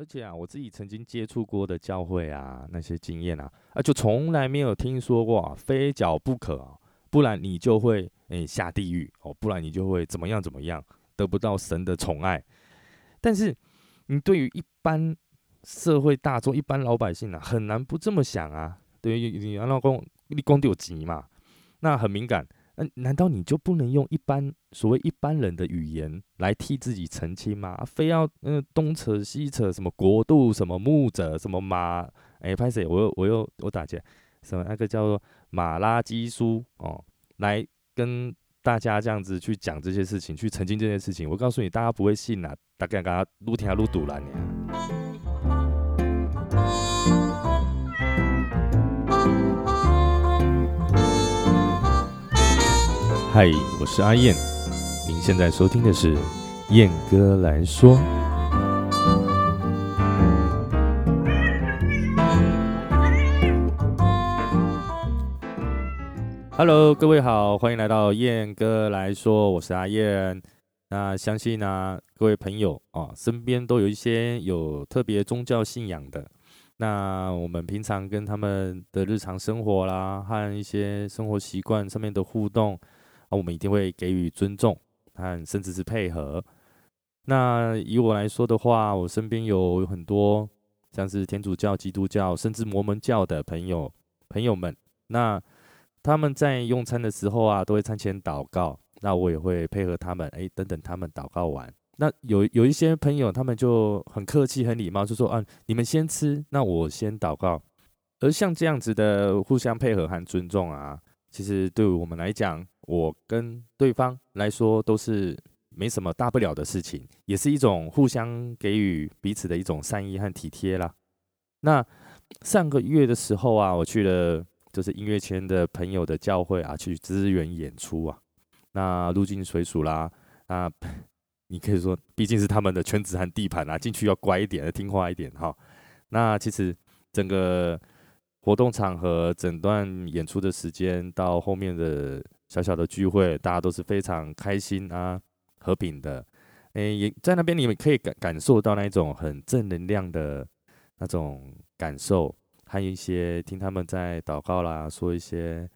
而且啊，我自己曾经接触过的教会啊，那些经验啊，啊，就从来没有听说过啊，非缴不可啊，不然你就会诶下地狱哦，不然你就会怎么样怎么样，得不到神的宠爱。但是你对于一般社会大众、一般老百姓啊，很难不这么想啊。对于你老公，你公有急嘛，那很敏感。嗯，难道你就不能用一般所谓一般人的语言来替自己澄清吗？非要嗯东扯西扯，什么国度，什么牧者，什么马？哎，拍谁？我又我又我打劫什么那个叫做马拉基书哦，来跟大家这样子去讲这些事情，去澄清这件事情。我告诉你，大家不会信啊，大概刚刚撸天撸堵了你。嗨，我是阿燕，您现在收听的是燕哥来说。Hello，各位好，欢迎来到燕哥来说，我是阿燕。那相信呢，各位朋友啊，身边都有一些有特别宗教信仰的。那我们平常跟他们的日常生活啦，和一些生活习惯上面的互动。那我们一定会给予尊重，和甚至是配合。那以我来说的话，我身边有很多像是天主教、基督教，甚至摩门教的朋友朋友们。那他们在用餐的时候啊，都会餐前祷告。那我也会配合他们，哎，等等他们祷告完。那有有一些朋友，他们就很客气、很礼貌，就说：“啊，你们先吃，那我先祷告。”而像这样子的互相配合和尊重啊，其实对我们来讲，我跟对方来说都是没什么大不了的事情，也是一种互相给予彼此的一种善意和体贴啦。那上个月的时候啊，我去了就是音乐圈的朋友的教会啊，去支援演出啊。那入境随俗啦，啊，你可以说毕竟是他们的圈子和地盘啊，进去要乖一点，听话一点哈。那其实整个活动场合、整段演出的时间到后面的。小小的聚会，大家都是非常开心啊，和平的。诶，也在那边，你们可以感感受到那一种很正能量的那种感受，还有一些听他们在祷告啦，说一些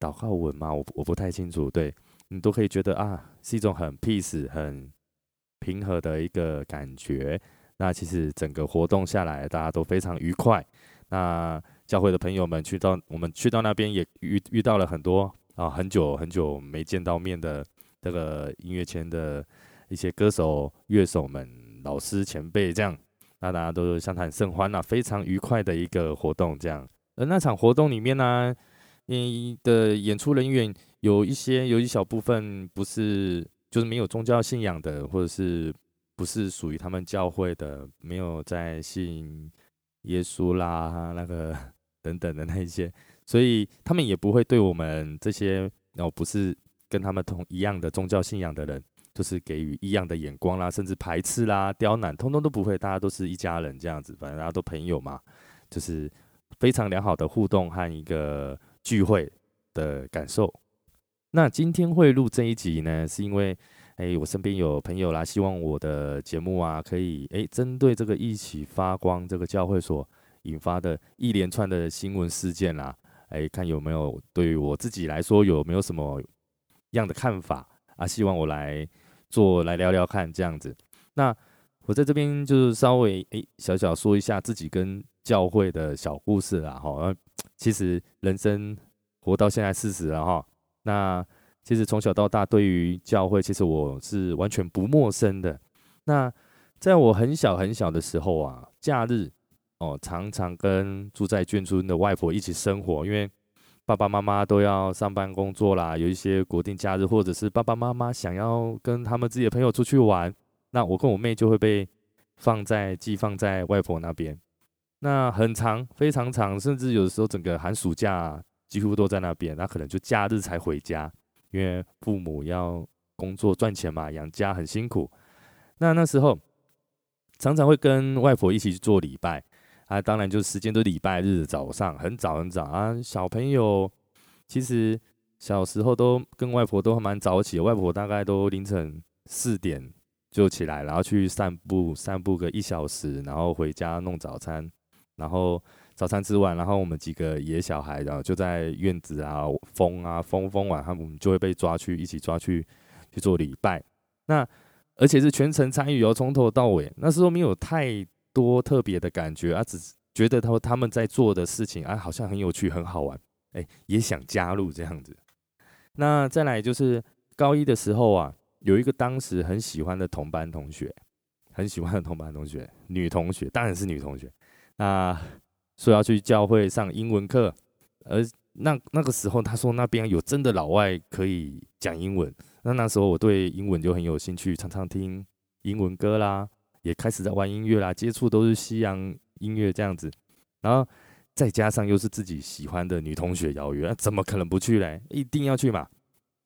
祷告文嘛，我我不太清楚。对你都可以觉得啊，是一种很 peace、很平和的一个感觉。那其实整个活动下来，大家都非常愉快。那教会的朋友们去到我们去到那边，也遇遇到了很多。啊，很久很久没见到面的这个音乐圈的一些歌手、乐手们、老师、前辈，这样，那大家都相谈甚欢啊，非常愉快的一个活动，这样。而那场活动里面呢，你的演出人员有一些，有一小部分不是，就是没有宗教信仰的，或者是不是属于他们教会的，没有在信耶稣啦，那个等等的那一些。所以他们也不会对我们这些哦，不是跟他们同一样的宗教信仰的人，就是给予异样的眼光啦，甚至排斥啦、刁难，通通都不会。大家都是一家人这样子，反正大家都朋友嘛，就是非常良好的互动和一个聚会的感受。那今天会录这一集呢，是因为哎，我身边有朋友啦，希望我的节目啊，可以哎，针对这个一起发光这个教会所引发的一连串的新闻事件啦。哎，看有没有对于我自己来说有没有什么样的看法啊？希望我来做来聊聊看这样子。那我在这边就是稍微哎小小说一下自己跟教会的小故事啦哈。其实人生活到现在四十了哈，那其实从小到大对于教会其实我是完全不陌生的。那在我很小很小的时候啊，假日。哦，常常跟住在眷村的外婆一起生活，因为爸爸妈妈都要上班工作啦。有一些国定假日，或者是爸爸妈妈想要跟他们自己的朋友出去玩，那我跟我妹就会被放在寄放在外婆那边。那很长，非常长，甚至有的时候整个寒暑假几乎都在那边。那可能就假日才回家，因为父母要工作赚钱嘛，养家很辛苦。那那时候常常会跟外婆一起去做礼拜。啊，当然就是时间都礼拜日早上很早很早啊。小朋友其实小时候都跟外婆都还蛮早起，外婆大概都凌晨四点就起来，然后去散步，散步个一小时，然后回家弄早餐，然后早餐吃完，然后我们几个野小孩，然后就在院子啊疯啊疯疯完，他们就会被抓去一起抓去去做礼拜。那而且是全程参与哦，从头到尾。那时候没有太多特别的感觉啊，只是觉得他他们在做的事情啊，好像很有趣，很好玩，哎，也想加入这样子。那再来就是高一的时候啊，有一个当时很喜欢的同班同学，很喜欢的同班同学，女同学，当然是女同学。那说要去教会上英文课，而那那个时候他说那边有真的老外可以讲英文。那那时候我对英文就很有兴趣，常常听英文歌啦，也开始在玩音乐啦，接触都是西洋音乐这样子。然后再加上又是自己喜欢的女同学邀约，怎么可能不去嘞？一定要去嘛！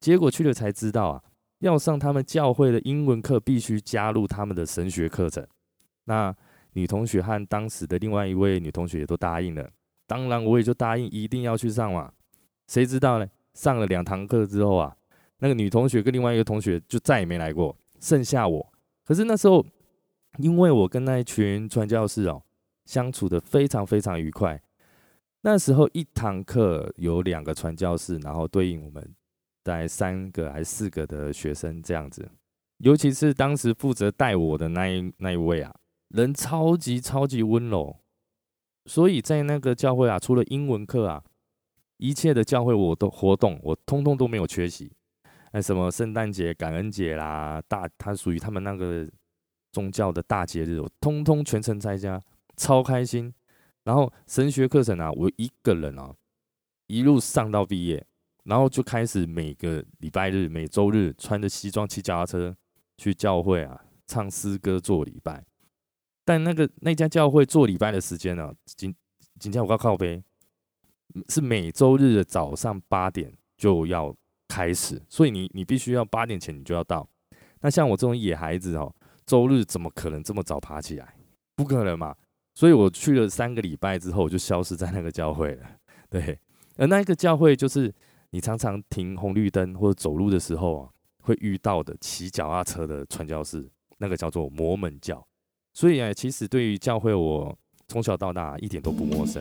结果去了才知道啊，要上他们教会的英文课，必须加入他们的神学课程。那女同学和当时的另外一位女同学也都答应了，当然我也就答应一定要去上嘛。谁知道呢？上了两堂课之后啊。那个女同学跟另外一个同学就再也没来过，剩下我。可是那时候，因为我跟那一群传教士哦相处的非常非常愉快。那时候一堂课有两个传教士，然后对应我们大概三个还是四个的学生这样子。尤其是当时负责带我的那一那一位啊，人超级超级温柔。所以在那个教会啊，除了英文课啊，一切的教会我都活动，我通通都没有缺席。那什么圣诞节、感恩节啦，大它属于他们那个宗教的大节日，我通通全程参加，超开心。然后神学课程啊，我一个人啊，一路上到毕业，然后就开始每个礼拜日、每周日穿着西装骑脚踏车去教会啊，唱诗歌做礼拜。但那个那家教会做礼拜的时间呢，今今天我告靠背，是每周日的早上八点就要。开始，所以你你必须要八点前你就要到。那像我这种野孩子哦，周日怎么可能这么早爬起来？不可能嘛！所以我去了三个礼拜之后，我就消失在那个教会了。对，而那一个教会就是你常常停红绿灯或者走路的时候啊，会遇到的骑脚踏车的传教士，那个叫做摩门教。所以啊，其实对于教会，我从小到大一点都不陌生。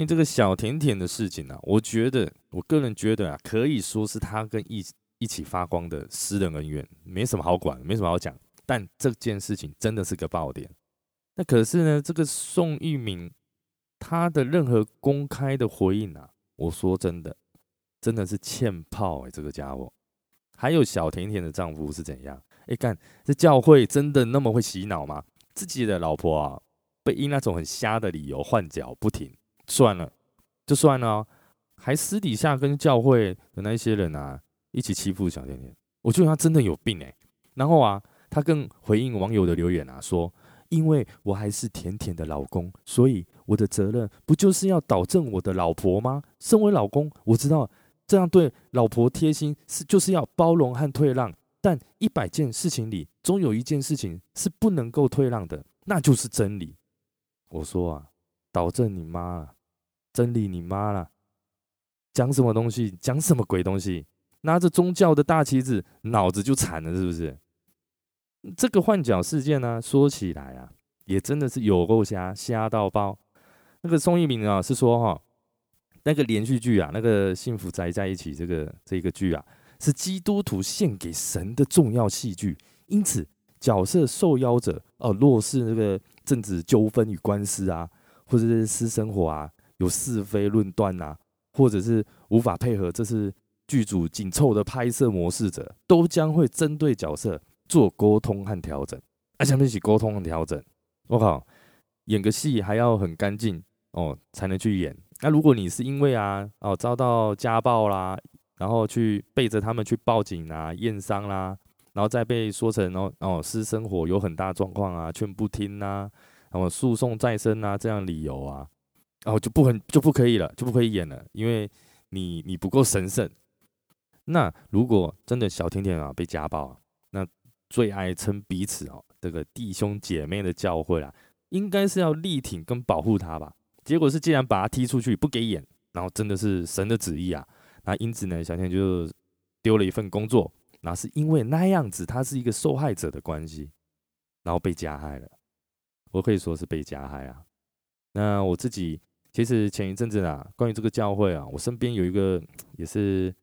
跟这个小甜甜的事情呢，我觉得，我个人觉得啊，可以说是他跟一一起发光的私人恩怨，没什么好管，没什么好讲。但这件事情真的是个爆点。那可是呢，这个宋玉明他的任何公开的回应啊，我说真的，真的是欠炮哎，这个家伙。还有小甜甜的丈夫是怎样？哎，干，这教会真的那么会洗脑吗？自己的老婆啊，被因那种很瞎的理由换脚不停。算了，就算了，还私底下跟教会的那些人啊一起欺负小甜甜，我觉得他真的有病哎。然后啊，他更回应网友的留言啊，说：“因为我还是甜甜的老公，所以我的责任不就是要导正我的老婆吗？身为老公，我知道这样对老婆贴心是就是要包容和退让，但一百件事情里，总有一件事情是不能够退让的，那就是真理。”我说啊，导正你妈！真理你妈了！讲什么东西？讲什么鬼东西？拿着宗教的大旗子，脑子就残了，是不是？这个换角事件呢，说起来啊，也真的是有够瞎，瞎到爆。那个宋一鸣啊，是说哈，那个连续剧啊，那个幸福宅在一起这个这个剧啊，是基督徒献给神的重要戏剧，因此角色受邀者哦，若是那个政治纠纷与官司啊，或者是私生活啊。有是非论断呐，或者是无法配合这是剧组紧凑的拍摄模式者，都将会针对角色做沟通和调整。啊，下面一起沟通和调整。我靠，演个戏还要很干净哦，才能去演。那如果你是因为啊哦遭到家暴啦，然后去背着他们去报警啊验伤啦，然后再被说成哦哦私生活有很大状况啊，劝不听呐，然后诉讼再生啊这样理由啊。然后就不很就不可以了，就不可以演了，因为你你不够神圣。那如果真的小甜甜啊被家暴，那最爱称彼此哦，这个弟兄姐妹的教会啊，应该是要力挺跟保护他吧？结果是既然把他踢出去不给演，然后真的是神的旨意啊。那因此呢，小天就丢了一份工作，那是因为那样子他是一个受害者的关系，然后被加害了。我可以说是被加害啊。那我自己其实前一阵子啊，关于这个教会啊，我身边有一个也是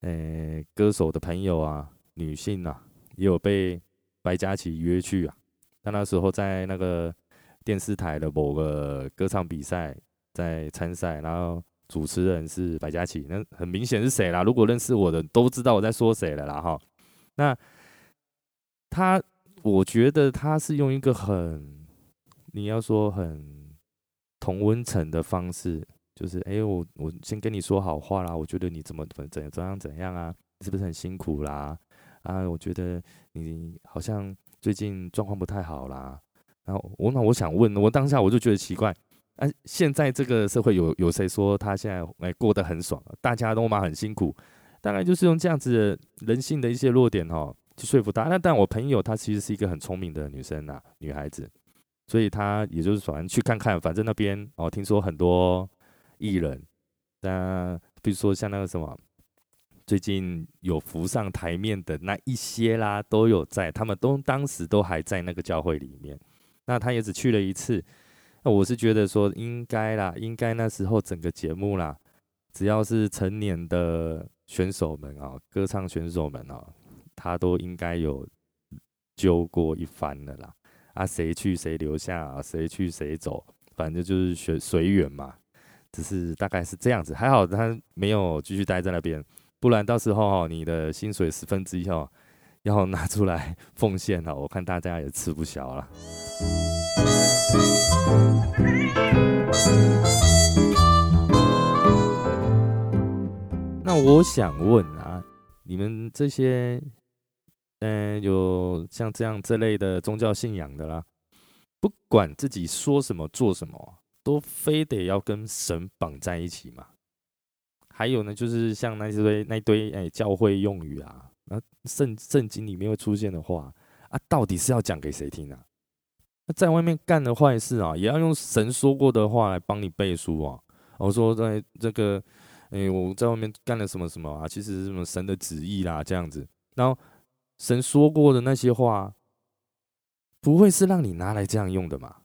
呃歌手的朋友啊，女性啊，也有被白嘉琪约去啊。他那时候在那个电视台的某个歌唱比赛在参赛，然后主持人是白嘉琪，那很明显是谁啦？如果认识我的都知道我在说谁了啦哈。那他，我觉得他是用一个很。你要说很同温层的方式，就是哎，我我先跟你说好话啦。我觉得你怎么怎怎怎样怎样啊？是不是很辛苦啦？啊，我觉得你好像最近状况不太好啦。然后我那我想问，我当下我就觉得奇怪，哎，现在这个社会有有谁说他现在哎过得很爽？大家都嘛很辛苦，大概就是用这样子人性的一些弱点哈去说服他。那但我朋友她其实是一个很聪明的女生呐，女孩子。所以他也就是反正去看看，反正那边哦，听说很多艺人，那比如说像那个什么，最近有浮上台面的那一些啦，都有在，他们都当时都还在那个教会里面。那他也只去了一次，那我是觉得说应该啦，应该那时候整个节目啦，只要是成年的选手们啊，歌唱选手们啊，他都应该有揪过一番的啦。啊，谁去谁留下，谁去谁走，反正就是随随缘嘛。只是大概是这样子，还好他没有继续待在那边，不然到时候你的薪水十分之一哦，要拿出来奉献了，我看大家也吃不消了。那我想问啊，你们这些。嗯，有像这样这类的宗教信仰的啦，不管自己说什么做什么，都非得要跟神绑在一起嘛。还有呢，就是像那堆那堆哎教会用语啊，那圣圣经里面会出现的话啊，到底是要讲给谁听啊？那在外面干的坏事啊，也要用神说过的话来帮你背书啊。我说在这个哎我在外面干了什么什么啊，其实是什么神的旨意啦，这样子，然后。神说过的那些话，不会是让你拿来这样用的嘛？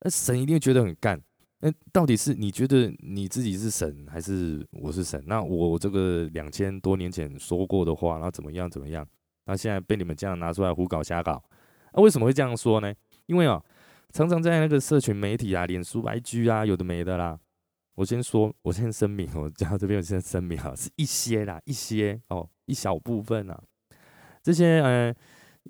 那神一定觉得很干。那到底是你觉得你自己是神，还是我是神？那我这个两千多年前说过的话，然后怎么样怎么样？那现在被你们这样拿出来胡搞瞎搞，那为什么会这样说呢？因为啊，常常在那个社群媒体啊、脸书、IG 啊，有的没的啦。我先说，我先声明，我讲到这边，我先声明啊，是一些啦，一些哦，一小部分啊。这些呃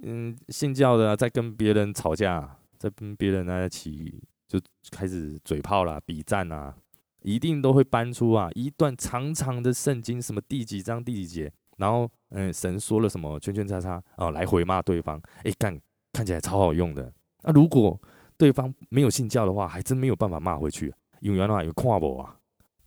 嗯信教的在跟别人吵架，在跟别人在一起就开始嘴炮啦、比战啊，一定都会搬出啊一段长长的圣经，什么第几章第几节，然后嗯神说了什么圈圈叉叉哦来回骂对方，哎干看起来超好用的。那如果对方没有信教的话，还真没有办法骂回去，因为原来有跨博啊。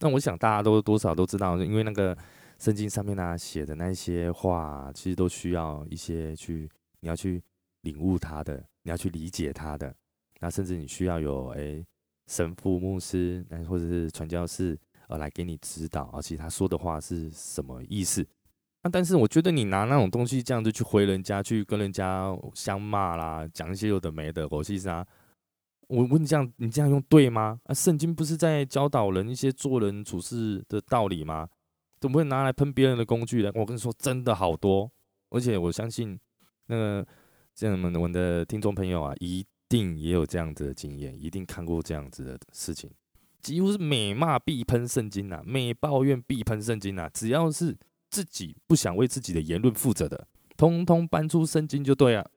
那我想大家都多少都知道，因为那个。圣经上面呢写的那些话，其实都需要一些去，你要去领悟它的，你要去理解它的。那甚至你需要有诶神父、牧师，那或者是传教士，呃，来给你指导，而且他说的话是什么意思。那但是我觉得你拿那种东西这样子去回人家，去跟人家相骂啦，讲一些有的没的，我其实啊，我问你这样，你这样用对吗？啊，圣经不是在教导人一些做人处事的道理吗？怎么会拿来喷别人的工具呢？我跟你说，真的好多，而且我相信那个这样们我们的听众朋友啊，一定也有这样子的经验，一定看过这样子的事情，几乎是每骂必喷圣经啊，每抱怨必喷圣经啊，只要是自己不想为自己的言论负责的，通通搬出圣经就对了。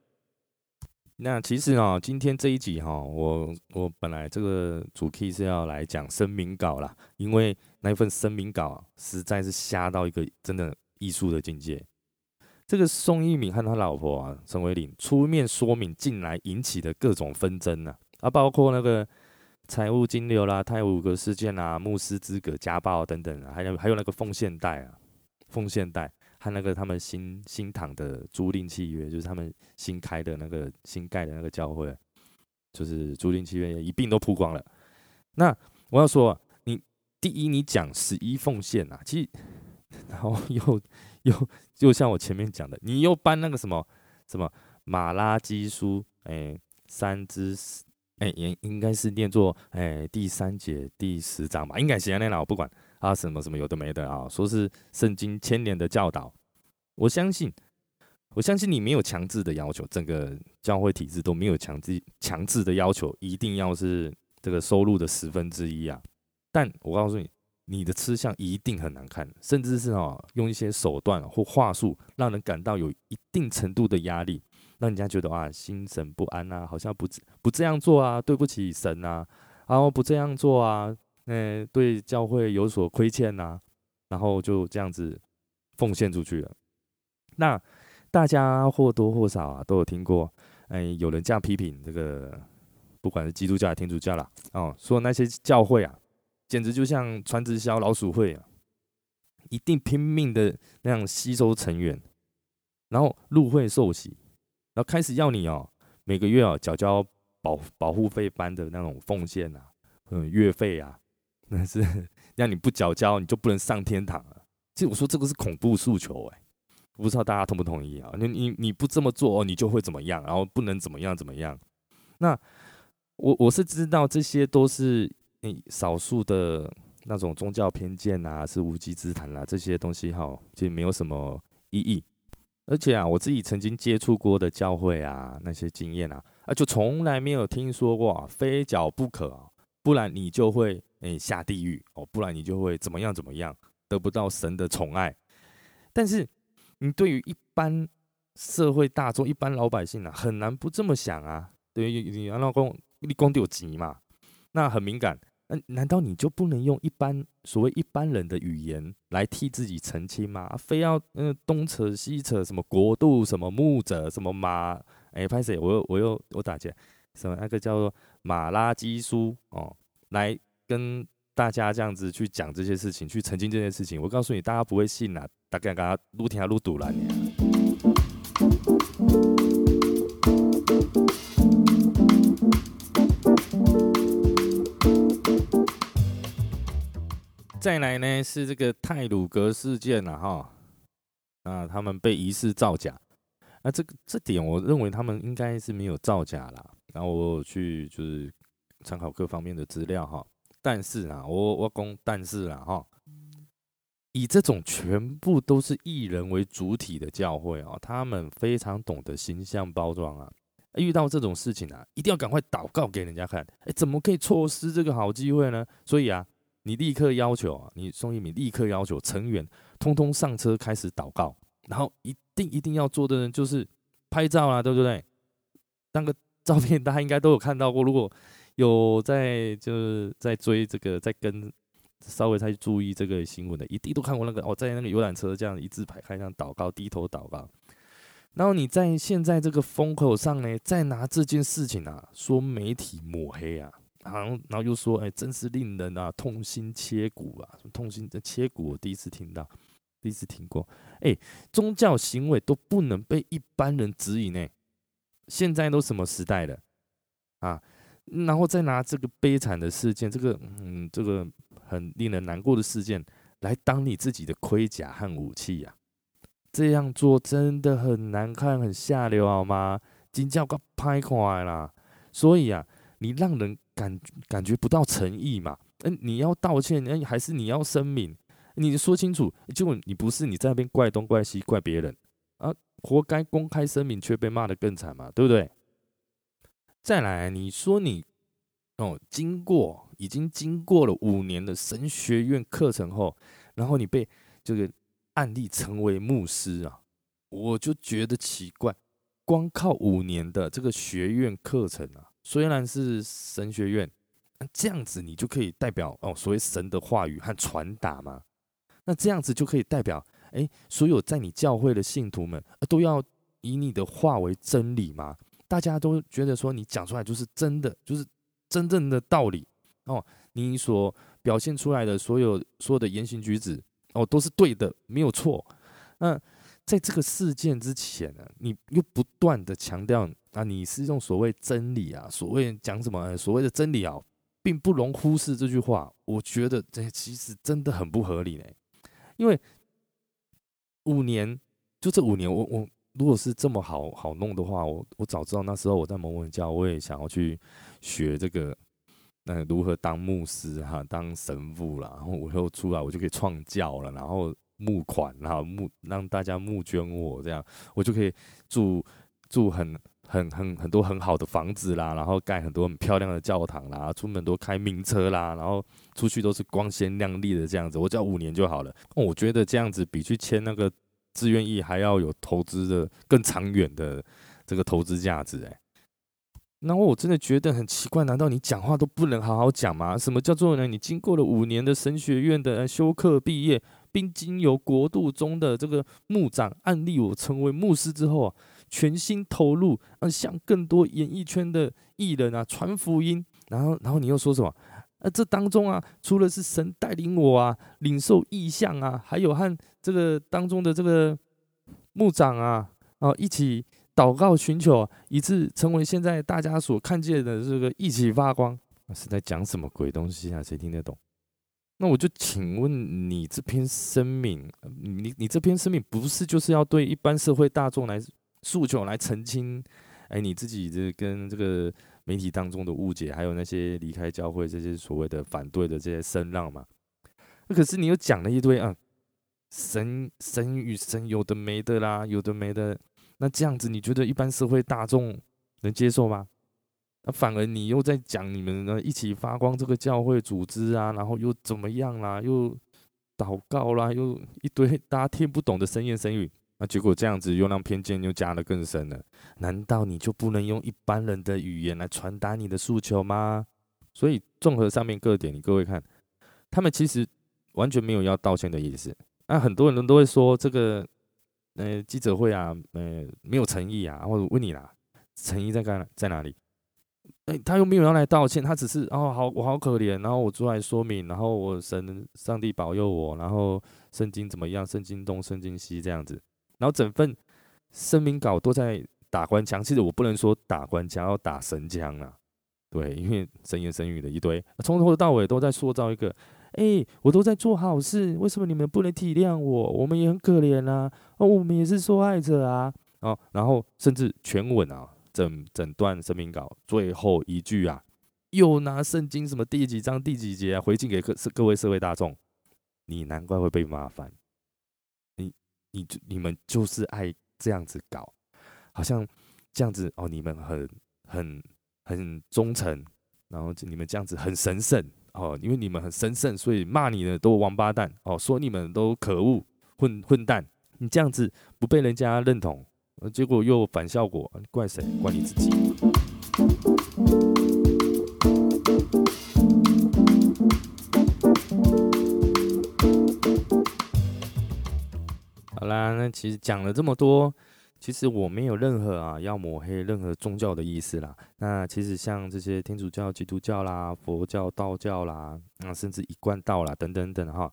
那其实啊，今天这一集哈，我我本来这个主题是要来讲声明稿啦，因为那一份声明稿实在是瞎到一个真的艺术的境界。这个宋一敏和他老婆啊陈伟玲出面说明进来引起的各种纷争啊，啊，包括那个财务金流啦、泰五个事件啦、牧师资格家暴等等啊，还有还有那个奉献贷啊，奉献贷。和那个他们新新堂的租赁契约，就是他们新开的那个新盖的那个教会，就是租赁契约一并都曝光了。那我要说，你第一，你讲十一奉献啊，其实，然后又又又像我前面讲的，你又搬那个什么什么马拉基书，哎，三之，哎，应应该是念作哎第三节第十章吧，应该是那啦，我不管啊，什么什么有的没的啊，说是圣经千年的教导，我相信。我相信你没有强制的要求，整个教会体制都没有强制强制的要求，一定要是这个收入的十分之一啊。但我告诉你，你的吃相一定很难看，甚至是哦用一些手段或话术，让人感到有一定程度的压力，让人家觉得啊心神不安啊，好像不不这样做啊，对不起神啊，然后不这样做啊，嗯，对教会有所亏欠呐，然后就这样子奉献出去了，那。大家或多或少啊都有听过，哎，有人这样批评这个，不管是基督教还是天主教啦，哦，说那些教会啊，简直就像传直销老鼠会啊，一定拼命的那样吸收成员，然后入会受洗，然后开始要你哦，每个月哦缴交保保护费般的那种奉献啊，嗯，月费啊，那是让你不缴交你就不能上天堂了。其实我说这个是恐怖诉求哎。不知道大家同不同意啊？你你你不这么做哦，你就会怎么样？然后不能怎么样怎么样？那我我是知道这些都是你少数的那种宗教偏见啊，是无稽之谈啦。这些东西哈，其实没有什么意义。而且啊，我自己曾经接触过的教会啊，那些经验啊，啊，就从来没有听说过非缴不可，不然你就会诶下地狱哦，不然你就会怎么样怎么样，得不到神的宠爱。但是。你对于一般社会大众、一般老百姓啊，很难不这么想啊。对于你老公，你公有急嘛，那很敏感。那难道你就不能用一般所谓一般人的语言来替自己澄清吗？非要嗯东扯西扯，什么国度、什么牧者、什么马？哎，拍谁？我又我又我打劫什么那个叫做马拉基书哦，来跟大家这样子去讲这些事情，去澄清这件事情。我告诉你，大家不会信啊。大概刚刚录听下录堵了你。再来呢是这个泰鲁格事件了哈，啊，他们被疑似造假，那这个这点我认为他们应该是没有造假啦。然后我去就是参考各方面的资料哈，但是啊，我我讲但是啊哈。以这种全部都是艺人为主体的教会啊，他们非常懂得形象包装啊。遇到这种事情啊，一定要赶快祷告给人家看。哎，怎么可以错失这个好机会呢？所以啊，你立刻要求啊，你宋一鸣立刻要求成员通通上车开始祷告，然后一定一定要做的人就是拍照啦，对不对？那个照片大家应该都有看到过，如果有在就是在追这个在跟。稍微再注意这个新闻的，一定都看过那个哦，在那个游览车这样一字排开，这样祷告，低头祷告。然后你在现在这个风口上呢，再拿这件事情啊，说媒体抹黑啊，然后然后又说，哎，真是令人啊痛心切骨啊，什么痛心切骨，我第一次听到，第一次听过。哎，宗教行为都不能被一般人指引呢，现在都什么时代了啊？然后再拿这个悲惨的事件，这个嗯，这个。很令人难过的事件，来当你自己的盔甲和武器呀！这样做真的很难看，很下流，好吗？金叫个拍快啦！所以啊，你让人感感觉不到诚意嘛？嗯，你要道歉，哎，还是你要声明？你说清楚，结果你不是你在那边怪东怪西怪别人啊，活该公开声明却被骂得更惨嘛，对不对？再来，你说你哦，经过。已经经过了五年的神学院课程后，然后你被这个案例成为牧师啊，我就觉得奇怪。光靠五年的这个学院课程啊，虽然是神学院，那这样子你就可以代表哦，所谓神的话语和传达吗？那这样子就可以代表哎，所有在你教会的信徒们都要以你的话为真理吗？大家都觉得说你讲出来就是真的，就是真正的道理。哦，你所表现出来的所有所有的言行举止，哦，都是对的，没有错。那在这个事件之前呢，你又不断的强调啊，你是用所谓真理啊，所谓讲什么所谓的真理啊，并不容忽视这句话。我觉得这其实真的很不合理嘞，因为五年就这五年，我我如果是这么好好弄的话，我我早知道那时候我在某某教，我也想要去学这个，那如何当牧师哈，当神父啦，然后我又出来，我就可以创教了，然后募款，然后募让大家募捐我，这样我就可以住住很。很很很多很好的房子啦，然后盖很多很漂亮的教堂啦，出门都开名车啦，然后出去都是光鲜亮丽的这样子。我只要五年就好了。我觉得这样子比去签那个自愿意还要有投资的更长远的这个投资价值诶。然后我真的觉得很奇怪，难道你讲话都不能好好讲吗？什么叫做呢？你经过了五年的神学院的修课毕业，并经由国度中的这个牧长案例我成为牧师之后啊。全心投入，啊，向更多演艺圈的艺人啊传福音，然后，然后你又说什么？呃，这当中啊，除了是神带领我啊，领受意象啊，还有和这个当中的这个牧长啊，啊，一起祷告寻求，以致成为现在大家所看见的这个一起发光，是在讲什么鬼东西啊？谁听得懂？那我就请问你这篇声明，你你这篇声明不是就是要对一般社会大众来？诉求来澄清，哎，你自己这跟这个媒体当中的误解，还有那些离开教会这些所谓的反对的这些声浪嘛？那可是你又讲了一堆啊，神神与神有的没的啦，有的没的，那这样子你觉得一般社会大众能接受吗？那反而你又在讲你们呢一起发光这个教会组织啊，然后又怎么样啦？又祷告啦，又一堆大家听不懂的神言神语。那结果这样子又让偏见又加的更深了。难道你就不能用一般人的语言来传达你的诉求吗？所以综合上面各点，你各位看，他们其实完全没有要道歉的意思。那很多人都会说这个，呃，记者会啊，呃，没有诚意啊。或者问你啦，诚意在干在哪里？哎，他又没有要来道歉，他只是哦，好，我好可怜，然后我出来说明，然后我神上帝保佑我，然后圣经怎么样？圣经东，圣经西这样子。然后整份声明稿都在打官腔，其实我不能说打官腔，要打神腔啊。对，因为神言神语的一堆，从头到尾都在塑造一个，哎，我都在做好事，为什么你们不能体谅我？我们也很可怜啊，哦，我们也是受害者啊，哦，然后甚至全文啊，整整段声明稿最后一句啊，又拿圣经什么第几章第几节啊回敬给各各位社会大众，你难怪会被麻烦。你你们就是爱这样子搞，好像这样子哦，你们很很很忠诚，然后你们这样子很神圣哦，因为你们很神圣，所以骂你的都王八蛋哦，说你们都可恶混混蛋，你这样子不被人家认同，结果又反效果，怪谁？怪你自己。其实讲了这么多，其实我没有任何啊要抹黑任何宗教的意思啦。那其实像这些天主教、基督教啦、佛教、道教啦，那甚至一贯道啦等等等哈，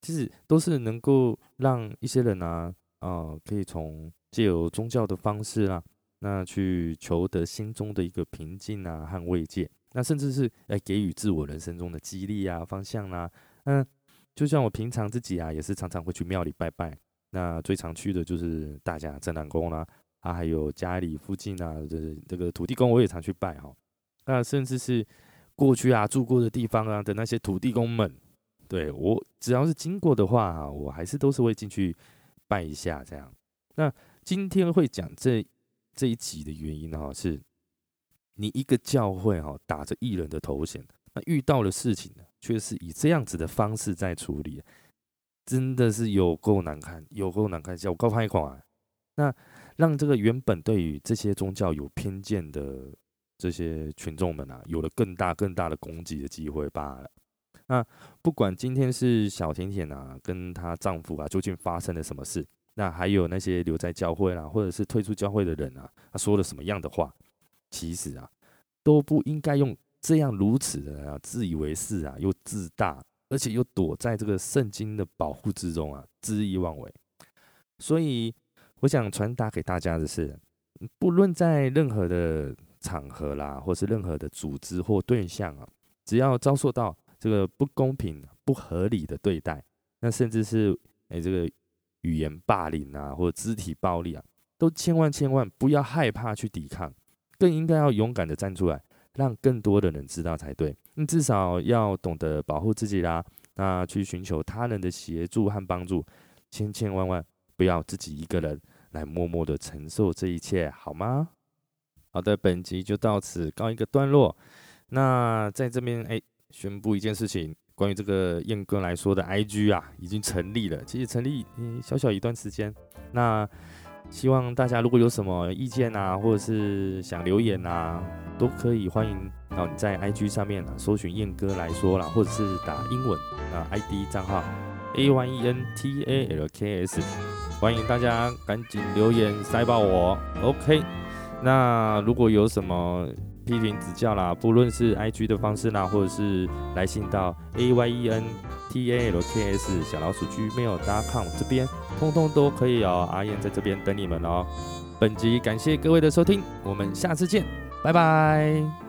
其实都是能够让一些人啊啊可以从借由宗教的方式啦，那去求得心中的一个平静啊和慰藉，那甚至是来给予自我人生中的激励啊方向啦。嗯，就像我平常自己啊，也是常常会去庙里拜拜。那最常去的就是大家正南宫啦，啊，还有家里附近啊的这个土地公，我也常去拜哈。那甚至是过去啊住过的地方啊的那些土地公们，对我只要是经过的话啊，我还是都是会进去拜一下这样。那今天会讲这这一集的原因呢，是你一个教会哈打着艺人的头衔，那遇到的事情呢，却是以这样子的方式在处理。真的是有够难看，有够难看，叫够拍款。那让这个原本对于这些宗教有偏见的这些群众们啊，有了更大更大的攻击的机会罢了。那不管今天是小甜甜啊，跟她丈夫啊，究竟发生了什么事？那还有那些留在教会啦，或者是退出教会的人啊，他说了什么样的话？其实啊，都不应该用这样如此的啊，自以为是啊，又自大。而且又躲在这个圣经的保护之中啊，恣意妄为。所以我想传达给大家的是，不论在任何的场合啦，或是任何的组织或对象啊，只要遭受到这个不公平、不合理的对待，那甚至是哎这个语言霸凌啊，或肢体暴力啊，都千万千万不要害怕去抵抗，更应该要勇敢的站出来，让更多的人知道才对。你至少要懂得保护自己啦，那去寻求他人的协助和帮助，千千万万不要自己一个人来默默的承受这一切，好吗？好的，本集就到此告一个段落。那在这边，哎，宣布一件事情，关于这个燕哥来说的 IG 啊，已经成立了。其实成立嗯小小一段时间，那希望大家如果有什么意见啊，或者是想留言啊，都可以欢迎啊你在 IG 上面啊搜寻燕哥来说啦，或者是打英文啊 ID 账号 A Y E N T A L K S，欢迎大家赶紧留言塞爆我，OK。那如果有什么批评指教啦，不论是 I G 的方式啦，或者是来信到 A Y E N T A L K S 小老鼠 Gmail.com 这边，通通都可以哦。阿燕在这边等你们哦。本集感谢各位的收听，我们下次见，拜拜。